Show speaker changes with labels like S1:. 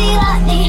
S1: she like me.